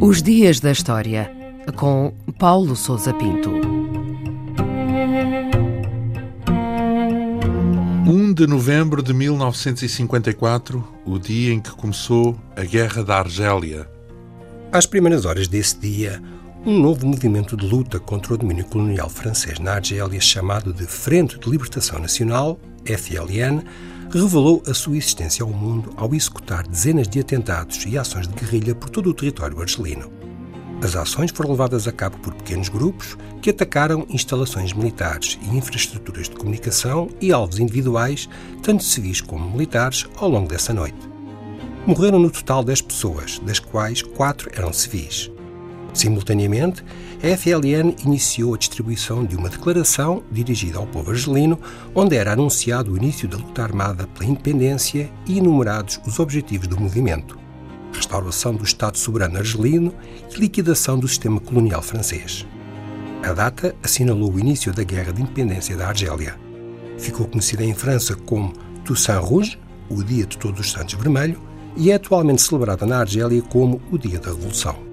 Os Dias da História, com Paulo Souza Pinto. 1 de novembro de 1954, o dia em que começou a Guerra da Argélia. Às primeiras horas desse dia, um novo movimento de luta contra o domínio colonial francês na Argélia, chamado de Frente de Libertação Nacional, FLN, revelou a sua existência ao mundo ao executar dezenas de atentados e ações de guerrilha por todo o território argelino. As ações foram levadas a cabo por pequenos grupos que atacaram instalações militares e infraestruturas de comunicação e alvos individuais, tanto civis como militares, ao longo dessa noite. Morreram no total 10 pessoas, das quais 4 eram civis. Simultaneamente, a FLN iniciou a distribuição de uma declaração dirigida ao povo argelino, onde era anunciado o início da luta armada pela independência e enumerados os objetivos do movimento: restauração do Estado soberano argelino e liquidação do sistema colonial francês. A data assinalou o início da Guerra de Independência da Argélia. Ficou conhecida em França como Toussaint Rouge, o Dia de Todos os Santos Vermelho, e é atualmente celebrada na Argélia como o Dia da Revolução.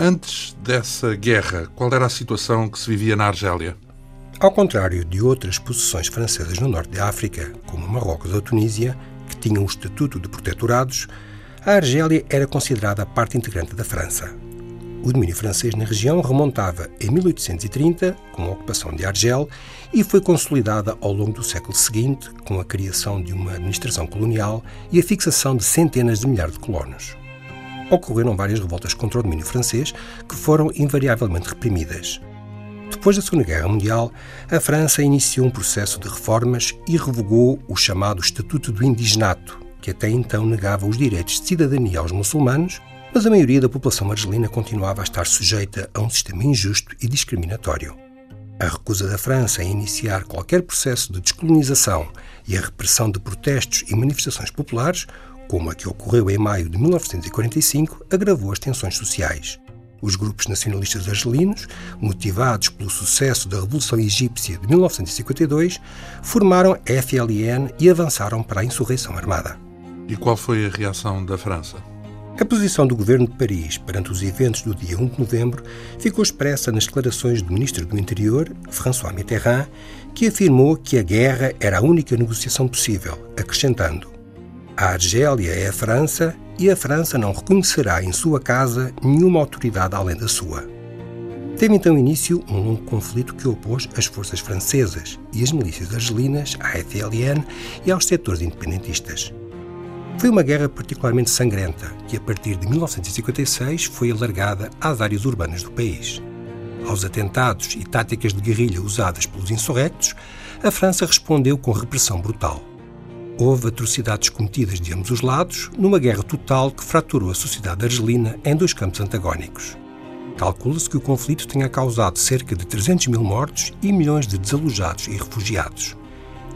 Antes dessa guerra, qual era a situação que se vivia na Argélia? Ao contrário de outras possessões francesas no norte da África, como Marrocos ou Tunísia, que tinham o estatuto de protetorados, a Argélia era considerada parte integrante da França. O domínio francês na região remontava em 1830, com a ocupação de Argel, e foi consolidada ao longo do século seguinte, com a criação de uma administração colonial e a fixação de centenas de milhares de colonos ocorreram várias revoltas contra o domínio francês que foram invariavelmente reprimidas. Depois da Segunda Guerra Mundial, a França iniciou um processo de reformas e revogou o chamado Estatuto do Indigenato, que até então negava os direitos de cidadania aos muçulmanos, mas a maioria da população argelina continuava a estar sujeita a um sistema injusto e discriminatório. A recusa da França em iniciar qualquer processo de descolonização e a repressão de protestos e manifestações populares como a que ocorreu em maio de 1945, agravou as tensões sociais. Os grupos nacionalistas argelinos, motivados pelo sucesso da Revolução Egípcia de 1952, formaram a FLN e avançaram para a insurreição armada. E qual foi a reação da França? A posição do governo de Paris perante os eventos do dia 1 de novembro ficou expressa nas declarações do ministro do Interior, François Mitterrand, que afirmou que a guerra era a única negociação possível, acrescentando: a Argélia é a França e a França não reconhecerá em sua casa nenhuma autoridade além da sua. Teve então início um longo conflito que opôs as forças francesas e as milícias argelinas à FLN e aos setores independentistas. Foi uma guerra particularmente sangrenta que, a partir de 1956, foi alargada às áreas urbanas do país. Aos atentados e táticas de guerrilha usadas pelos insurrectos, a França respondeu com repressão brutal. Houve atrocidades cometidas de ambos os lados numa guerra total que fraturou a sociedade argelina em dois campos antagónicos. Calcula-se que o conflito tenha causado cerca de 300 mil mortos e milhões de desalojados e refugiados.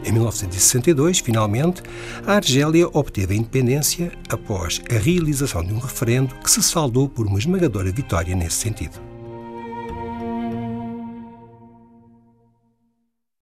Em 1962, finalmente, a Argélia obteve a independência após a realização de um referendo que se saldou por uma esmagadora vitória nesse sentido.